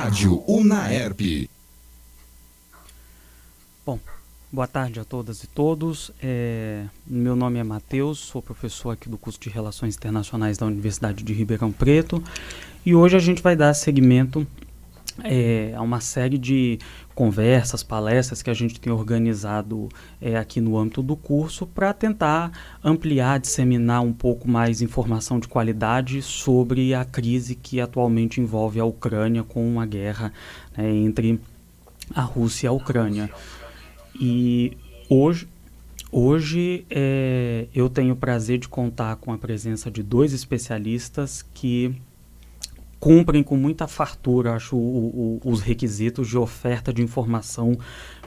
Rádio Unaerp. Bom, boa tarde a todas e todos. É, meu nome é Matheus, sou professor aqui do curso de Relações Internacionais da Universidade de Ribeirão Preto e hoje a gente vai dar seguimento é, uma série de conversas, palestras que a gente tem organizado é, aqui no âmbito do curso para tentar ampliar, disseminar um pouco mais informação de qualidade sobre a crise que atualmente envolve a Ucrânia com a guerra né, entre a Rússia e a Ucrânia. E hoje, hoje é, eu tenho o prazer de contar com a presença de dois especialistas que cumprem com muita fartura, acho, o, o, os requisitos de oferta de informação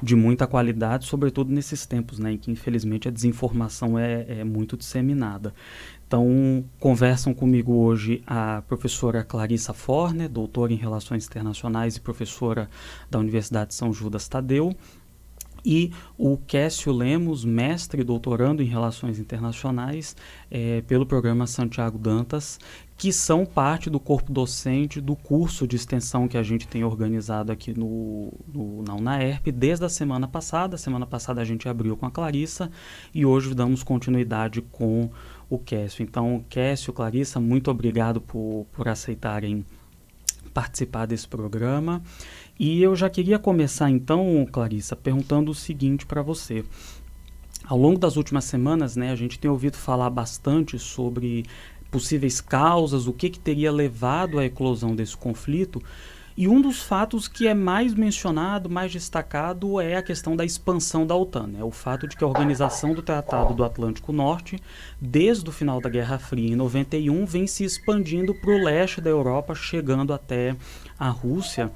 de muita qualidade, sobretudo nesses tempos, né, em que infelizmente a desinformação é, é muito disseminada. Então, conversam comigo hoje a professora Clarissa Forner, doutora em Relações Internacionais e professora da Universidade de São Judas Tadeu, e o Cássio Lemos, mestre e doutorando em Relações Internacionais é, pelo programa Santiago Dantas, que são parte do corpo docente do curso de extensão que a gente tem organizado aqui no, no, na UNAERP desde a semana passada. Semana passada a gente abriu com a Clarissa e hoje damos continuidade com o Cássio. Então, Cássio, Clarissa, muito obrigado por, por aceitarem participar desse programa. E eu já queria começar então, Clarissa, perguntando o seguinte para você. Ao longo das últimas semanas, né, a gente tem ouvido falar bastante sobre possíveis causas, o que, que teria levado à eclosão desse conflito. E um dos fatos que é mais mencionado, mais destacado, é a questão da expansão da OTAN. Né? O fato de que a organização do Tratado do Atlântico Norte, desde o final da Guerra Fria, em 91, vem se expandindo para o leste da Europa, chegando até a Rússia.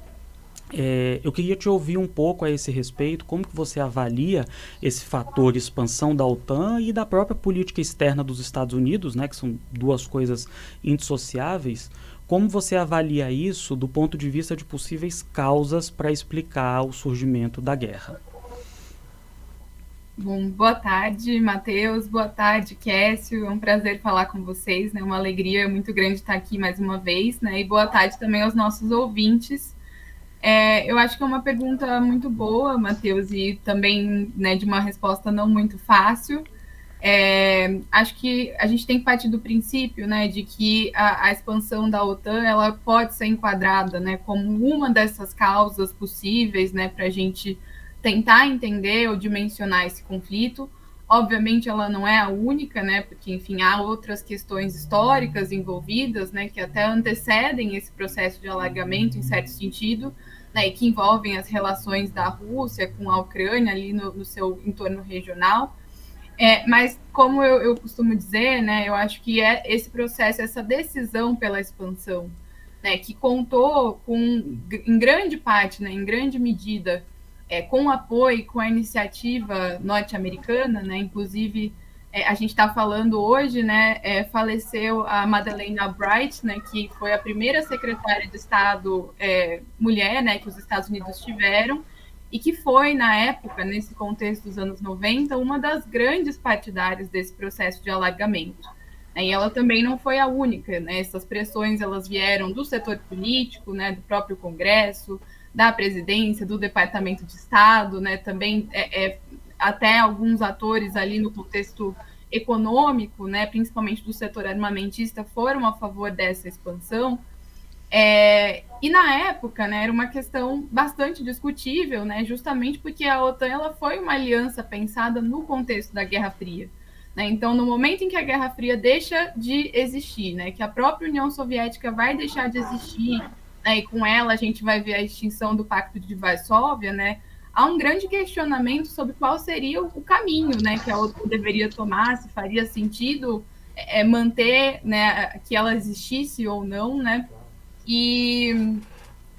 É, eu queria te ouvir um pouco a esse respeito, como que você avalia esse fator expansão da OTAN e da própria política externa dos Estados Unidos, né, que são duas coisas indissociáveis. Como você avalia isso do ponto de vista de possíveis causas para explicar o surgimento da guerra? Bom, boa tarde, Matheus. Boa tarde, Kécio. É um prazer falar com vocês, né? Uma alegria muito grande estar aqui mais uma vez, né? E boa tarde também aos nossos ouvintes. É, eu acho que é uma pergunta muito boa, Matheus, e também né, de uma resposta não muito fácil. É, acho que a gente tem que partir do princípio né, de que a, a, expansão da OTAN ela pode ser enquadrada né, como uma dessas causas possíveis né, para a gente tentar entender ou dimensionar esse conflito. Obviamente, ela não é a única, né, porque, enfim, há outras questões históricas envolvidas né, que até antecedem esse processo de alargamento, em certo sentido, né, e que envolvem as relações da Rússia com a Ucrânia ali no, no seu entorno regional. É, mas, como eu, eu, costumo dizer, né, eu acho que é esse processo, essa decisão pela expansão, né, que contou com, em grande parte, né, em grande medida, é, com o apoio, com a iniciativa norte-americana, né, inclusive é, a gente está falando hoje, né, é, faleceu a Madeleine Albright, né, que foi a primeira secretária de Estado é, mulher, né, que os Estados Unidos tiveram, e que foi, na época, nesse contexto dos anos 90, uma das grandes partidárias desse processo de alargamento. E ela também não foi a única, né, essas pressões elas vieram do setor político, né, do próprio Congresso, da presidência, do Departamento de Estado, né, também é, é até alguns atores ali no contexto econômico, né, principalmente do setor armamentista, foram a favor dessa expansão. É, e na época, né, era uma questão bastante discutível, né, justamente porque a OTAN ela foi uma aliança pensada no contexto da Guerra Fria. Né? Então, no momento em que a Guerra Fria deixa de existir, né, que a própria União Soviética vai deixar de existir, e com ela a gente vai ver a extinção do Pacto de Varsóvia, né, há um grande questionamento sobre qual seria o caminho né, que a OTAN deveria tomar, se faria sentido é, manter né, que ela existisse ou não, né? E,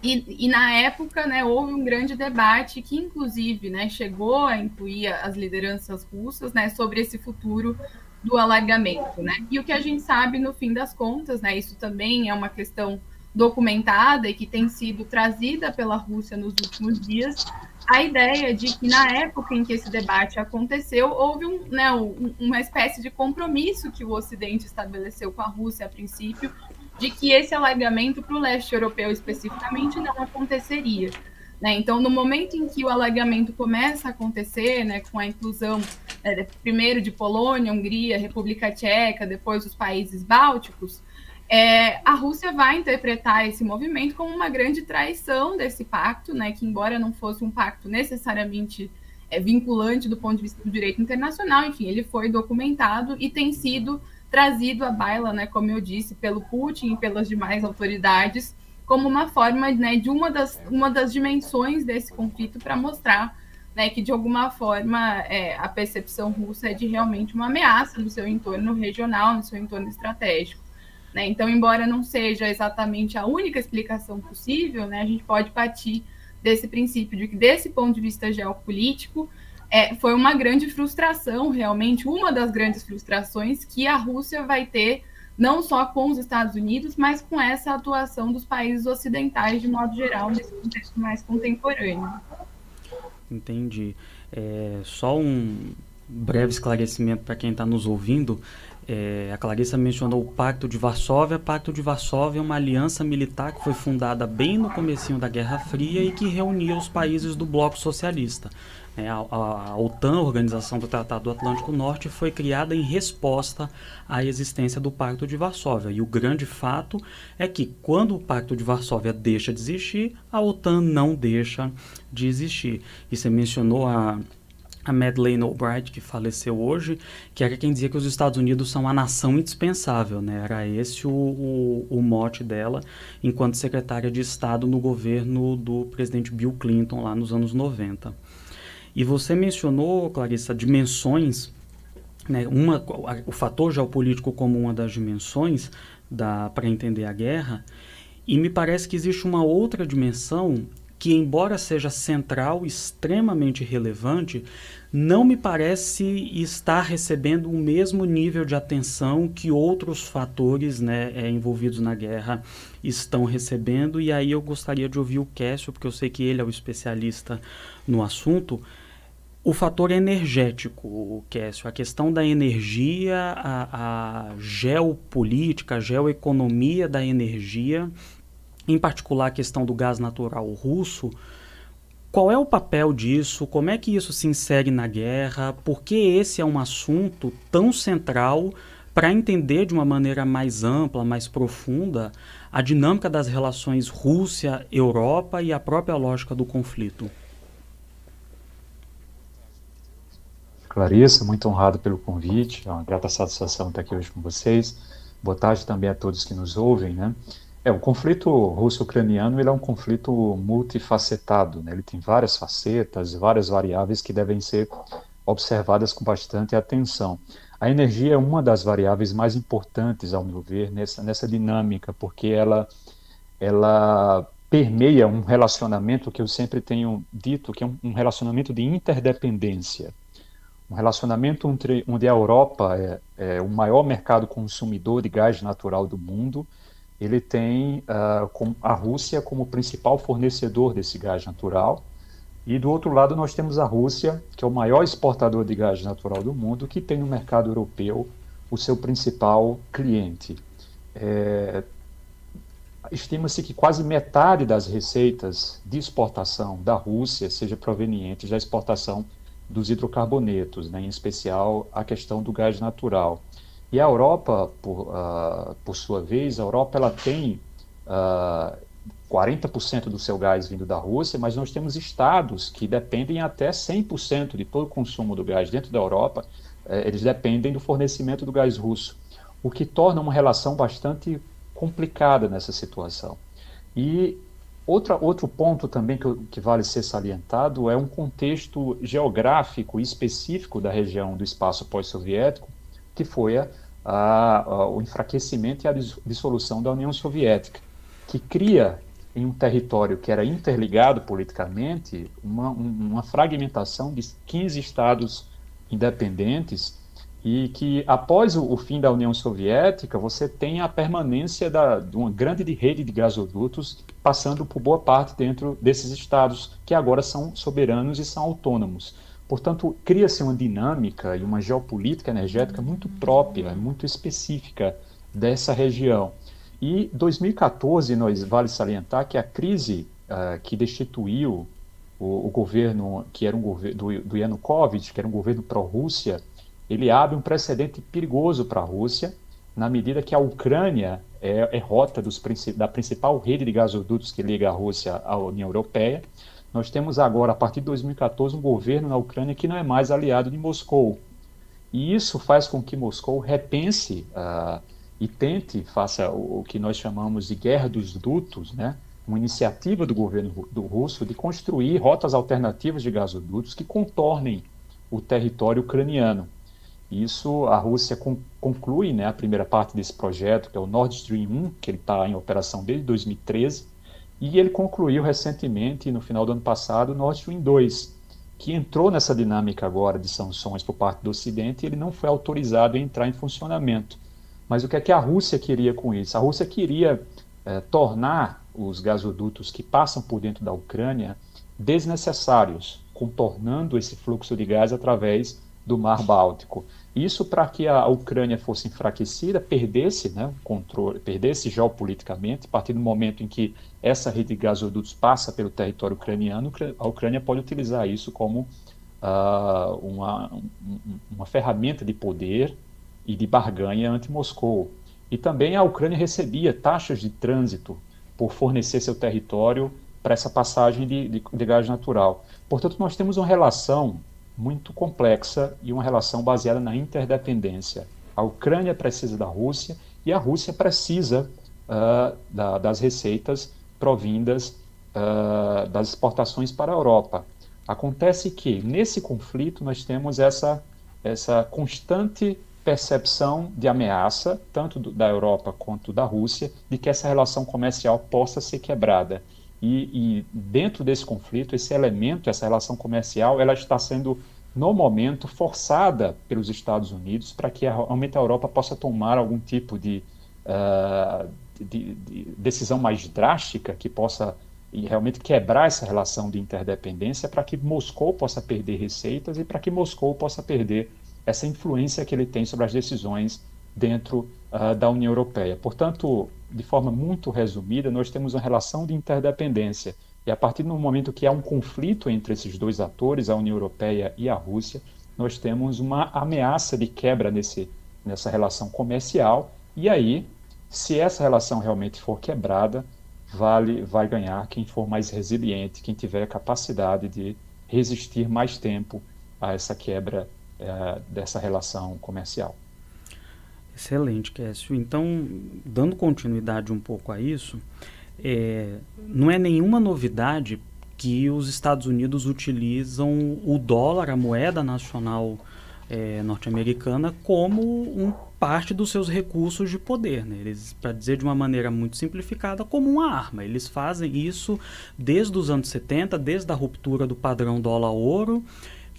e, e, na época né, houve um grande debate que, inclusive, né, chegou a incluir as lideranças russas né, sobre esse futuro do alargamento. Né? E o que a gente sabe, no fim das contas, né, isso também é uma questão documentada e que tem sido trazida pela Rússia nos últimos dias, a ideia de que na época em que esse debate aconteceu, houve um, né, um, uma espécie de compromisso que o Ocidente estabeleceu com a Rússia a princípio, de que esse alargamento para o leste europeu especificamente não aconteceria. Né? Então, no momento em que o alargamento começa a acontecer, né, com a inclusão é, primeiro de Polônia, Hungria, República Tcheca, depois os países bálticos, é, a Rússia vai interpretar esse movimento como uma grande traição desse pacto, né, que embora não fosse um pacto necessariamente é, vinculante do ponto de vista do direito internacional, enfim, ele foi documentado e tem sido trazido à baila, né, como eu disse, pelo Putin e pelas demais autoridades, como uma forma né, de uma das, uma das dimensões desse conflito para mostrar né, que, de alguma forma, é, a percepção russa é de realmente uma ameaça no seu entorno regional, no seu entorno estratégico. Né? Então, embora não seja exatamente a única explicação possível, né, a gente pode partir desse princípio de que, desse ponto de vista geopolítico, é, foi uma grande frustração, realmente, uma das grandes frustrações que a Rússia vai ter, não só com os Estados Unidos, mas com essa atuação dos países ocidentais, de modo geral, nesse contexto mais contemporâneo. Entendi. É, só um breve esclarecimento para quem está nos ouvindo. É, a Clarissa mencionou o Pacto de Varsóvia. O Pacto de Varsóvia é uma aliança militar que foi fundada bem no comecinho da Guerra Fria e que reunia os países do bloco socialista. É, a, a, OTAN, a Organização do Tratado do Atlântico Norte, foi criada em resposta à existência do Pacto de Varsóvia. E o grande fato é que, quando o Pacto de Varsóvia deixa de existir, a OTAN não deixa de existir. E você mencionou a a Madeleine Albright, que faleceu hoje, que era quem dizia que os Estados Unidos são a nação indispensável, né? Era esse o, o, o mote dela, enquanto secretária de Estado no governo do presidente Bill Clinton, lá nos anos 90. E você mencionou, Clarissa, dimensões, né? uma, o fator geopolítico como uma das dimensões para entender a guerra, e me parece que existe uma outra dimensão que, embora seja central, extremamente relevante, não me parece estar recebendo o mesmo nível de atenção que outros fatores né, é, envolvidos na guerra estão recebendo. E aí eu gostaria de ouvir o Cássio, porque eu sei que ele é o especialista no assunto. O fator energético, Cássio, a questão da energia, a, a geopolítica, a geoeconomia da energia em particular a questão do gás natural russo, qual é o papel disso? Como é que isso se insere na guerra? Por que esse é um assunto tão central para entender de uma maneira mais ampla, mais profunda, a dinâmica das relações Rússia-Europa e a própria lógica do conflito? Clarissa, muito honrado pelo convite, é uma grata satisfação estar aqui hoje com vocês. Boa tarde também a todos que nos ouvem, né? É, o conflito russo-ucraniano ele é um conflito multifacetado, né? ele tem várias facetas, várias variáveis que devem ser observadas com bastante atenção. A energia é uma das variáveis mais importantes, ao meu ver, nessa, nessa dinâmica, porque ela, ela permeia um relacionamento que eu sempre tenho dito, que é um, um relacionamento de interdependência. Um relacionamento onde, onde a Europa é, é o maior mercado consumidor de gás natural do mundo, ele tem uh, a Rússia como principal fornecedor desse gás natural. E do outro lado, nós temos a Rússia, que é o maior exportador de gás natural do mundo, que tem no mercado europeu o seu principal cliente. É, Estima-se que quase metade das receitas de exportação da Rússia seja proveniente da exportação dos hidrocarbonetos, né, em especial a questão do gás natural. E a Europa, por, uh, por sua vez, a Europa ela tem uh, ah, 40% do seu gás vindo da Rússia, mas nós temos estados que dependem até 100% de todo o consumo do gás dentro da Europa, eh, eles dependem do fornecimento do gás russo, o que torna uma relação bastante complicada nessa situação. E outra, outro ponto também que, que vale ser salientado é um contexto geográfico específico da região do espaço pós-soviético, que foi a, a, o enfraquecimento e a dissolução da União Soviética, que cria em um território que era interligado politicamente uma, uma fragmentação de 15 estados independentes e que após o, o, fim da União Soviética você tem a permanência da, de uma grande rede de gasodutos passando por boa parte dentro desses estados que agora são soberanos e são autônomos. Portanto, cria-se uma dinâmica e uma geopolítica energética muito própria, muito específica dessa região. E 2014, nós vale salientar que a crise uh, que destituiu o, o, governo, que era um governo do, do Yanukovych, que era um governo pró-Rússia, ele abre um precedente perigoso para a Rússia, na medida que a Ucrânia é, é rota dos, da principal rede de gasodutos que liga a Rússia à União Europeia. Nós temos agora, a partir de 2014, um governo na Ucrânia que não é mais aliado de Moscou. E isso faz com que Moscou repense uh, e tente, faça o, o, que nós chamamos de guerra dos dutos, né? uma iniciativa do governo do russo de construir rotas alternativas de gasodutos que contornem o território ucraniano. Isso a Rússia conclui né, a primeira parte desse projeto, que é o Nord Stream 1, que ele está em operação desde 2013, e ele concluiu recentemente, no final do ano passado, Nord Stream 2, que entrou nessa dinâmica agora de sanções por parte do Ocidente e ele não foi autorizado a entrar em funcionamento. Mas o que é que a Rússia queria com isso? A Rússia queria eh, tornar os gasodutos que passam por dentro da Ucrânia desnecessários, contornando esse fluxo de gás através do Mar Báltico. Isso para que a Ucrânia fosse enfraquecida, perdesse né, o controle, perdesse geopoliticamente, a partir do momento em que essa rede de gasodutos passa pelo território ucraniano, a Ucrânia pode utilizar isso como uh, uma, uma ferramenta de poder e de barganha anti-Moscou. E também a Ucrânia recebia taxas de trânsito por fornecer seu território para essa passagem de, de, de gás natural. Portanto, nós temos uma relação muito complexa e uma relação baseada na interdependência. A Ucrânia precisa da Rússia e a Rússia precisa uh, da, das receitas provindas uh, das exportações para a Europa. Acontece que nesse conflito nós temos essa, essa constante percepção de ameaça, tanto do, da Europa quanto da Rússia, de que essa relação comercial possa ser quebrada. E, e, dentro desse conflito, esse elemento, essa relação comercial, ela está sendo, no momento, forçada pelos Estados Unidos para que realmente a Europa possa tomar algum tipo de, uh, de, de decisão mais drástica que possa e realmente quebrar essa relação de interdependência para que Moscou possa perder receitas e para que Moscou possa perder essa influência que ele tem sobre as decisões dentro uh, da União Europeia. Portanto, de forma muito resumida, nós temos uma relação de interdependência. E a partir do momento que há um conflito entre esses dois atores, a União Europeia e a Rússia, nós temos uma ameaça de quebra nesse, nessa relação comercial. E aí, se essa relação realmente for quebrada, vale, vai ganhar quem for mais resiliente, quem tiver a capacidade de resistir mais tempo a essa quebra é, dessa relação comercial. Excelente, Késsio. Então, dando continuidade um pouco a isso, é, não é nenhuma novidade que os Estados Unidos utilizam o dólar, a moeda nacional é, norte-americana, como um, parte dos seus recursos de poder. Né? Eles, para dizer de uma maneira muito simplificada, como uma arma. Eles fazem isso desde os anos 70, desde a ruptura do padrão dólar-ouro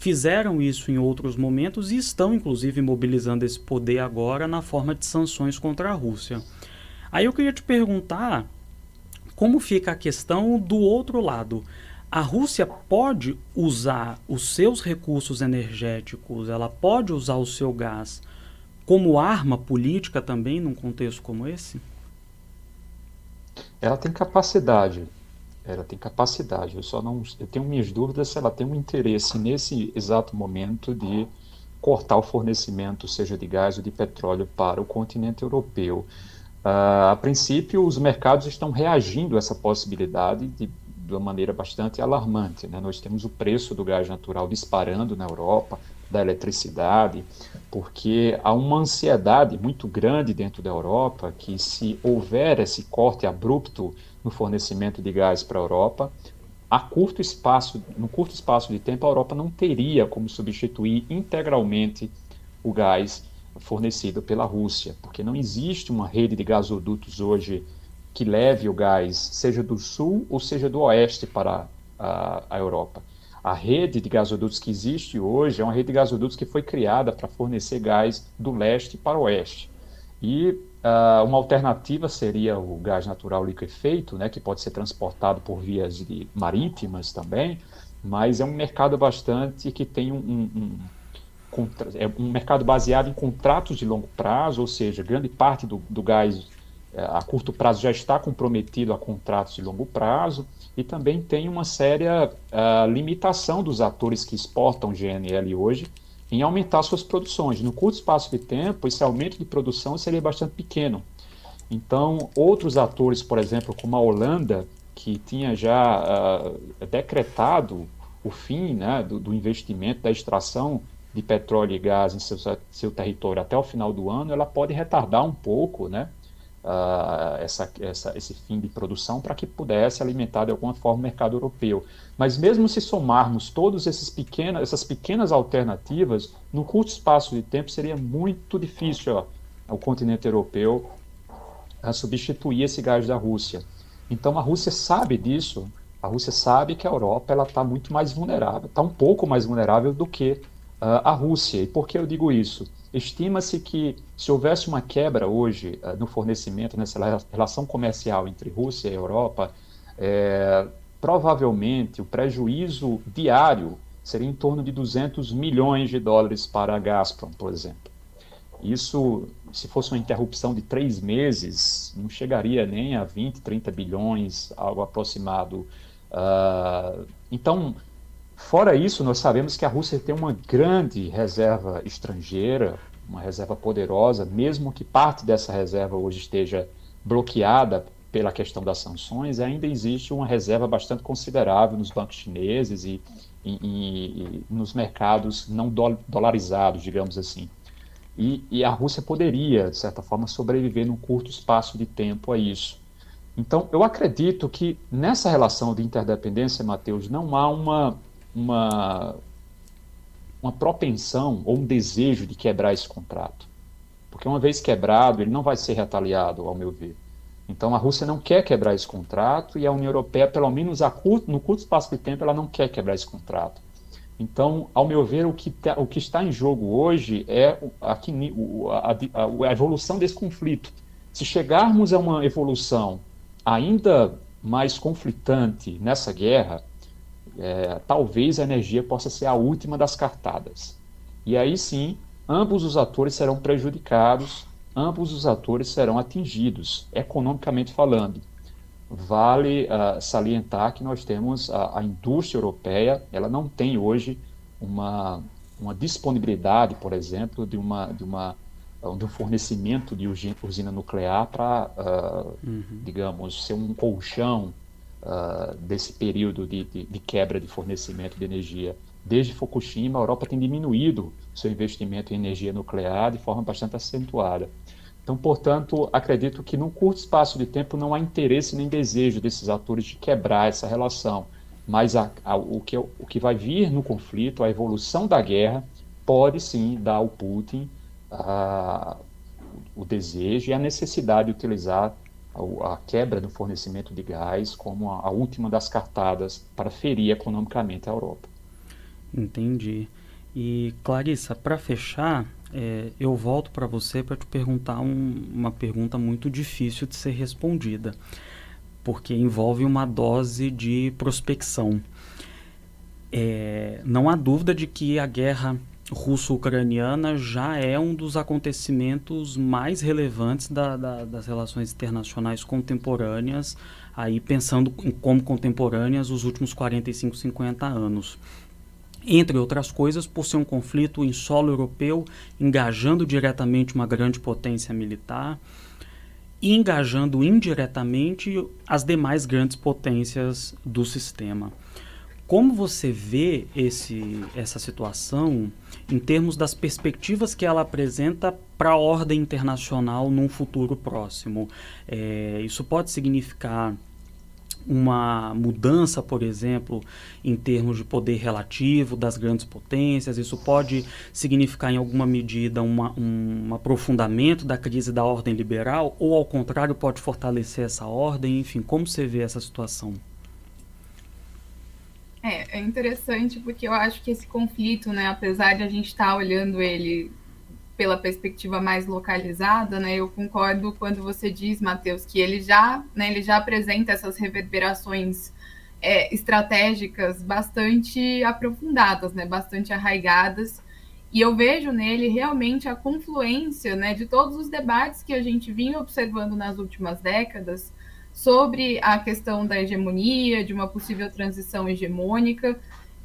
fizeram isso em outros momentos e estão, inclusive, mobilizando esse poder agora na forma de sanções contra a Rússia. Aí eu queria te perguntar como fica a questão do outro lado. A Rússia pode usar os seus recursos energéticos, ela pode usar o seu gás como arma política também num contexto como esse? Ela tem capacidade ela tem capacidade. Eu só não, eu tenho minhas dúvidas se ela tem um interesse nesse exato momento de cortar o fornecimento, seja de gás ou de petróleo, para o continente europeu. Uh, a princípio, os mercados estão reagindo a essa possibilidade de, de uma maneira bastante alarmante. Né? Nós temos o preço do gás natural disparando na Europa, da eletricidade, porque há uma ansiedade muito grande dentro da Europa que, se houver esse corte abrupto no fornecimento de gás para a Europa. A curto espaço, no curto espaço de tempo, a Europa não teria como substituir integralmente o gás fornecido pela Rússia, porque não existe uma rede de gasodutos hoje que leve o gás, seja do sul ou seja do oeste para a, a Europa. A rede de gasodutos que existe hoje é uma rede de gasodutos que foi criada para fornecer gás do leste para o oeste. E Uh, uma alternativa seria o gás natural liquefeito, né, que pode ser transportado por vias marítimas também, mas é um mercado bastante que tem um, um, um, é um mercado baseado em contratos de longo prazo, ou seja, grande parte do, do gás é, a curto prazo já está comprometido a contratos de longo prazo e também tem uma séria uh, limitação dos atores que exportam GNL hoje em aumentar suas produções. No curto espaço de tempo, esse aumento de produção seria bastante pequeno. Então, outros atores, por exemplo, como a Holanda, que tinha já uh, decretado o fim né, do, do, investimento, da extração de petróleo e gás em seu, seu território até o final do ano, ela pode retardar um pouco né, uh, essa, essa, esse fim de produção para que pudesse alimentar de alguma forma o mercado europeu. Mas mesmo se somarmos todas pequenas, essas pequenas alternativas, no curto espaço de tempo seria muito difícil ó, continente europeu a substituir esse gás da Rússia. Então a Rússia sabe disso. A Rússia sabe que a Europa ela está muito mais vulnerável, está um pouco mais vulnerável do que uh, a Rússia. E por que eu digo isso? Estima-se que se houvesse uma quebra hoje uh, no fornecimento, nessa relação comercial entre Rússia e Europa, é, provavelmente o prejuízo diário seria em torno de 200 milhões de dólares para a Gazprom, por exemplo. Isso, se fosse uma interrupção de três meses, não chegaria nem a 20, 30 bilhões, algo aproximado. Uh, então, fora isso, nós sabemos que a Rússia tem uma grande reserva estrangeira, uma reserva poderosa, mesmo que parte dessa reserva hoje esteja bloqueada pela questão das sanções, ainda existe uma reserva bastante considerável nos bancos chineses e, e, e nos mercados não dolarizados, digamos assim. E, e, a Rússia poderia, de certa forma, sobreviver num curto espaço de tempo a isso. Então, eu acredito que nessa relação de interdependência, Matheus, não há uma, uma, uma propensão ou um desejo de quebrar esse contrato. Porque uma vez quebrado, ele não vai ser retaliado, ao meu ver. Então, a Rússia não quer quebrar esse contrato e a União Europeia, pelo menos curto, no curto espaço de tempo, ela não quer quebrar esse contrato. Então, ao meu ver, o que, tá, o que está em jogo hoje é a, a, a, evolução desse conflito. Se chegarmos a uma evolução ainda mais conflitante nessa guerra, é, talvez a energia possa ser a última das cartadas. E aí sim, ambos os atores serão prejudicados, ambos os atores serão atingidos, economicamente falando. Vale uh, salientar que nós temos a, a, indústria europeia, ela não tem hoje uma, uma disponibilidade, por exemplo, de, uma, de, uma, de um fornecimento de usina nuclear para, uh, uhum. digamos, ser um colchão uh, desse período de, de, de quebra de fornecimento de energia. Desde Fukushima, a Europa tem diminuído seu investimento em energia nuclear de forma bastante acentuada. Então, portanto, acredito que num curto espaço de tempo não há interesse nem desejo desses atores de quebrar essa relação. Mas a, a, o, que, o que vai vir no conflito, a evolução da guerra, pode sim dar ao Putin a, o desejo e a necessidade de utilizar a, a quebra do fornecimento de gás como a, a última das cartadas para ferir economicamente a Europa. Entendi. E Clarissa, para fechar, é, eu volto para você para te perguntar um, uma pergunta muito difícil de ser respondida, porque envolve uma dose de prospecção. É, não há dúvida de que a guerra russo-ucraniana já é um dos acontecimentos mais relevantes da, da, das relações internacionais contemporâneas, aí pensando como contemporâneas os últimos 45, 50 anos entre outras coisas, por ser um conflito em solo europeu, engajando diretamente uma grande potência militar e engajando indiretamente as demais grandes potências do sistema. Como você vê esse, essa situação em termos das perspectivas que ela apresenta para a ordem internacional num futuro próximo? É, isso pode significar uma mudança, por exemplo, em termos de poder relativo das grandes potências. Isso pode significar, em alguma medida, uma, um aprofundamento da crise da ordem liberal, ou, ao contrário, pode fortalecer essa ordem. Enfim, como você vê essa situação? É, é interessante porque eu acho que esse conflito, né, apesar de a gente estar tá olhando ele pela perspectiva mais localizada, né? Eu concordo quando você diz, Matheus, que ele já, né, ele já apresenta essas reverberações é, estratégicas bastante aprofundadas, né? Bastante arraigadas E eu vejo nele realmente a confluência né, de todos os debates que a gente vinha observando nas últimas décadas sobre a questão da hegemonia, de uma possível transição hegemônica.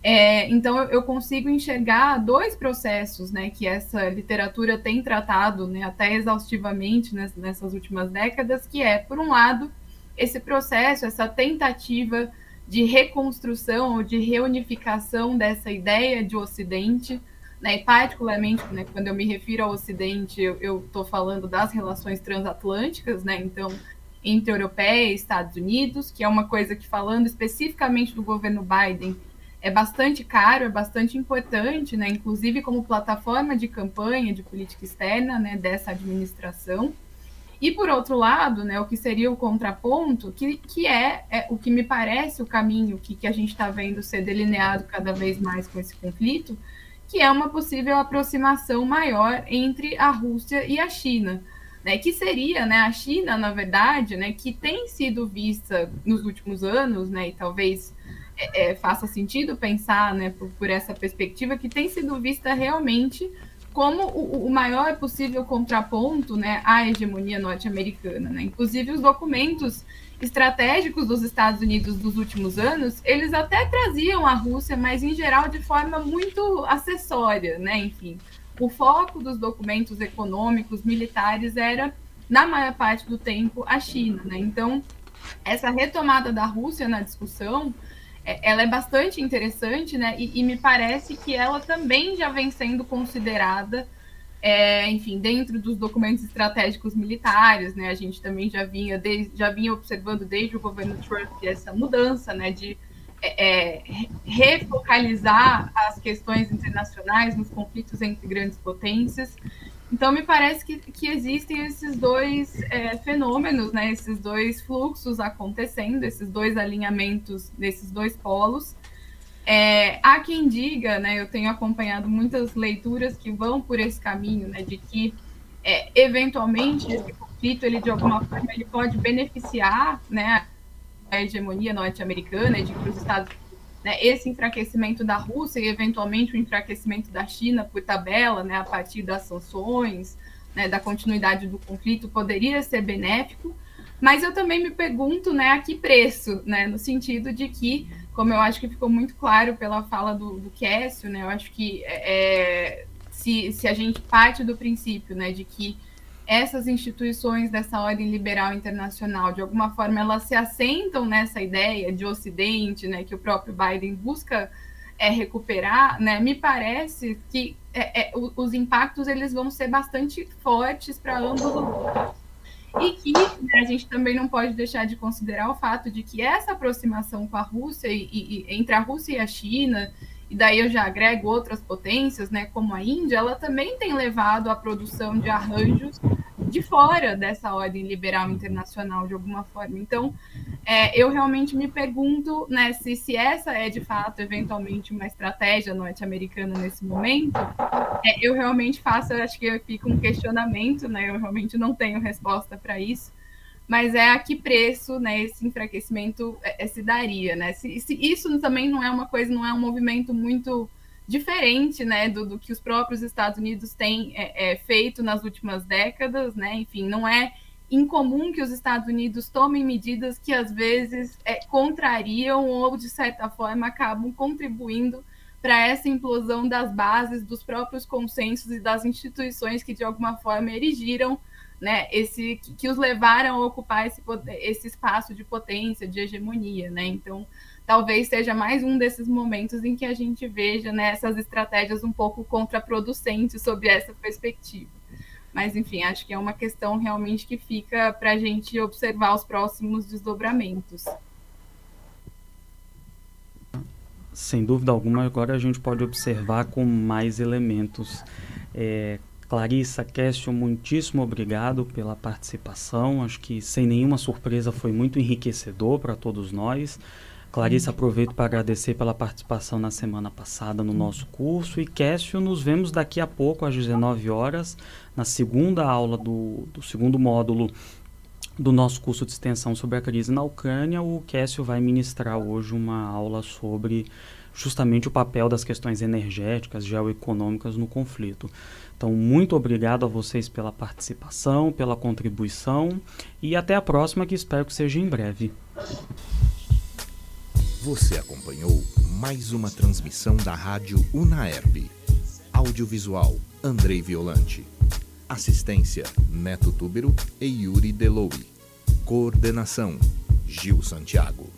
É, então, eu consigo enxergar dois processos né, que essa literatura tem tratado né, até exaustivamente nessas últimas décadas, que é, por um lado, esse processo, essa tentativa de reconstrução ou de reunificação dessa ideia de Ocidente, né, e particularmente né, quando eu me refiro ao Ocidente, eu estou falando das relações transatlânticas, né, então entre Europeia e Estados Unidos, que é uma coisa que, falando especificamente do governo Biden, é bastante caro, é bastante importante, né, inclusive como plataforma de campanha de política externa né, dessa administração. E, por outro lado, né, o que seria o contraponto, que, que é, é o que me parece o caminho que, que a gente está vendo ser delineado cada vez mais com esse conflito, que é uma possível aproximação maior entre a Rússia e a China né, que seria né, a China, na verdade, né, que tem sido vista nos últimos anos, né, e talvez é, é, faça sentido pensar né, por, por, essa perspectiva, que tem sido vista realmente como o, o maior possível contraponto né, à hegemonia norte-americana. Né? Inclusive, os documentos estratégicos dos Estados Unidos dos últimos anos, eles até traziam a Rússia, mas em geral de forma muito acessória, né? Enfim, o foco dos documentos econômicos, militares, era, na maior parte do tempo, a China. Né? Então, essa retomada da Rússia na discussão, é, ela é bastante interessante, né? E, e, me parece que ela também já vem sendo considerada, é, enfim, dentro dos documentos estratégicos militares, né? A gente também já vinha, de, já vinha observando desde o governo Trump essa mudança, né? De é, é, refocalizar as questões internacionais nos conflitos entre grandes potências. Então, me parece que, que existem esses dois é, fenômenos, né, esses dois fluxos acontecendo, esses dois alinhamentos desses dois polos. É, há quem diga, né, eu tenho acompanhado muitas leituras que vão por esse caminho, né, de que é, eventualmente esse conflito ele de alguma forma ele pode beneficiar, né, a hegemonia norte-americana, de que os Estados né, esse enfraquecimento da Rússia e eventualmente o enfraquecimento da China por tabela, né, a partir das sanções, né, da continuidade do conflito, poderia ser benéfico. Mas eu também me pergunto, né, a que preço, né, no sentido de que, como eu acho que ficou muito claro pela fala do, do Kécio, né, eu acho que é, se, se a gente parte do princípio, né, de que essas instituições dessa ordem liberal internacional, de alguma forma, elas se assentam nessa ideia de Ocidente, né, que o próprio Biden busca é, recuperar, né, me parece que é, é, os impactos eles vão ser bastante fortes para ambos os lados. E que né, a gente também não pode deixar de considerar o fato de que essa aproximação com a Rússia e, e entre a Rússia e a China e daí eu já agrego outras potências, né, como a Índia, ela também tem levado à produção de arranjos de fora dessa ordem liberal internacional, de alguma forma. Então, é, eu realmente me pergunto né, se, se essa é, de fato, eventualmente uma estratégia norte-americana nesse momento, é, eu realmente faço, acho que fica um questionamento, né, eu realmente não tenho resposta para isso, mas é a que preço né, esse enfraquecimento é, é, se daria, né? Se, se, isso também não é uma coisa, não é um movimento muito diferente né, do, do que os próprios Estados Unidos têm é, é, feito nas últimas décadas, né? Enfim, não é incomum que os Estados Unidos tomem medidas que às vezes é, contrariam ou, de certa forma, acabam contribuindo para essa implosão das bases dos próprios consensos e das instituições que, de alguma forma, erigiram né, esse, que, os levaram a ocupar esse, esse espaço de potência, de hegemonia, né? Então, talvez seja mais um desses momentos em que a gente veja né, essas estratégias um pouco contraproducentes sob essa perspectiva. Mas, enfim, acho que é uma questão realmente que fica para a gente observar os próximos desdobramentos. Sem dúvida alguma, agora a gente pode observar com mais elementos. É, Clarissa, Kécio, muitíssimo obrigado pela participação. Acho que, sem nenhuma surpresa, foi muito enriquecedor para todos nós. Clarissa, aproveito para agradecer pela participação na semana passada no nosso curso. E Kécio, nos vemos daqui a pouco, às 19 horas, na segunda aula do, do segundo módulo do nosso curso de extensão sobre a crise na Ucrânia. O Kécio vai ministrar hoje uma aula sobre justamente o papel das questões energéticas, geoeconômicas no conflito. Então, muito obrigado a vocês pela participação, pela contribuição e até a próxima, que espero que seja em breve. Você acompanhou mais uma transmissão da Rádio Unaerp. Audiovisual Andrei Violante. Assistência Neto Túbero e Yuri Deloui. Coordenação Gil Santiago.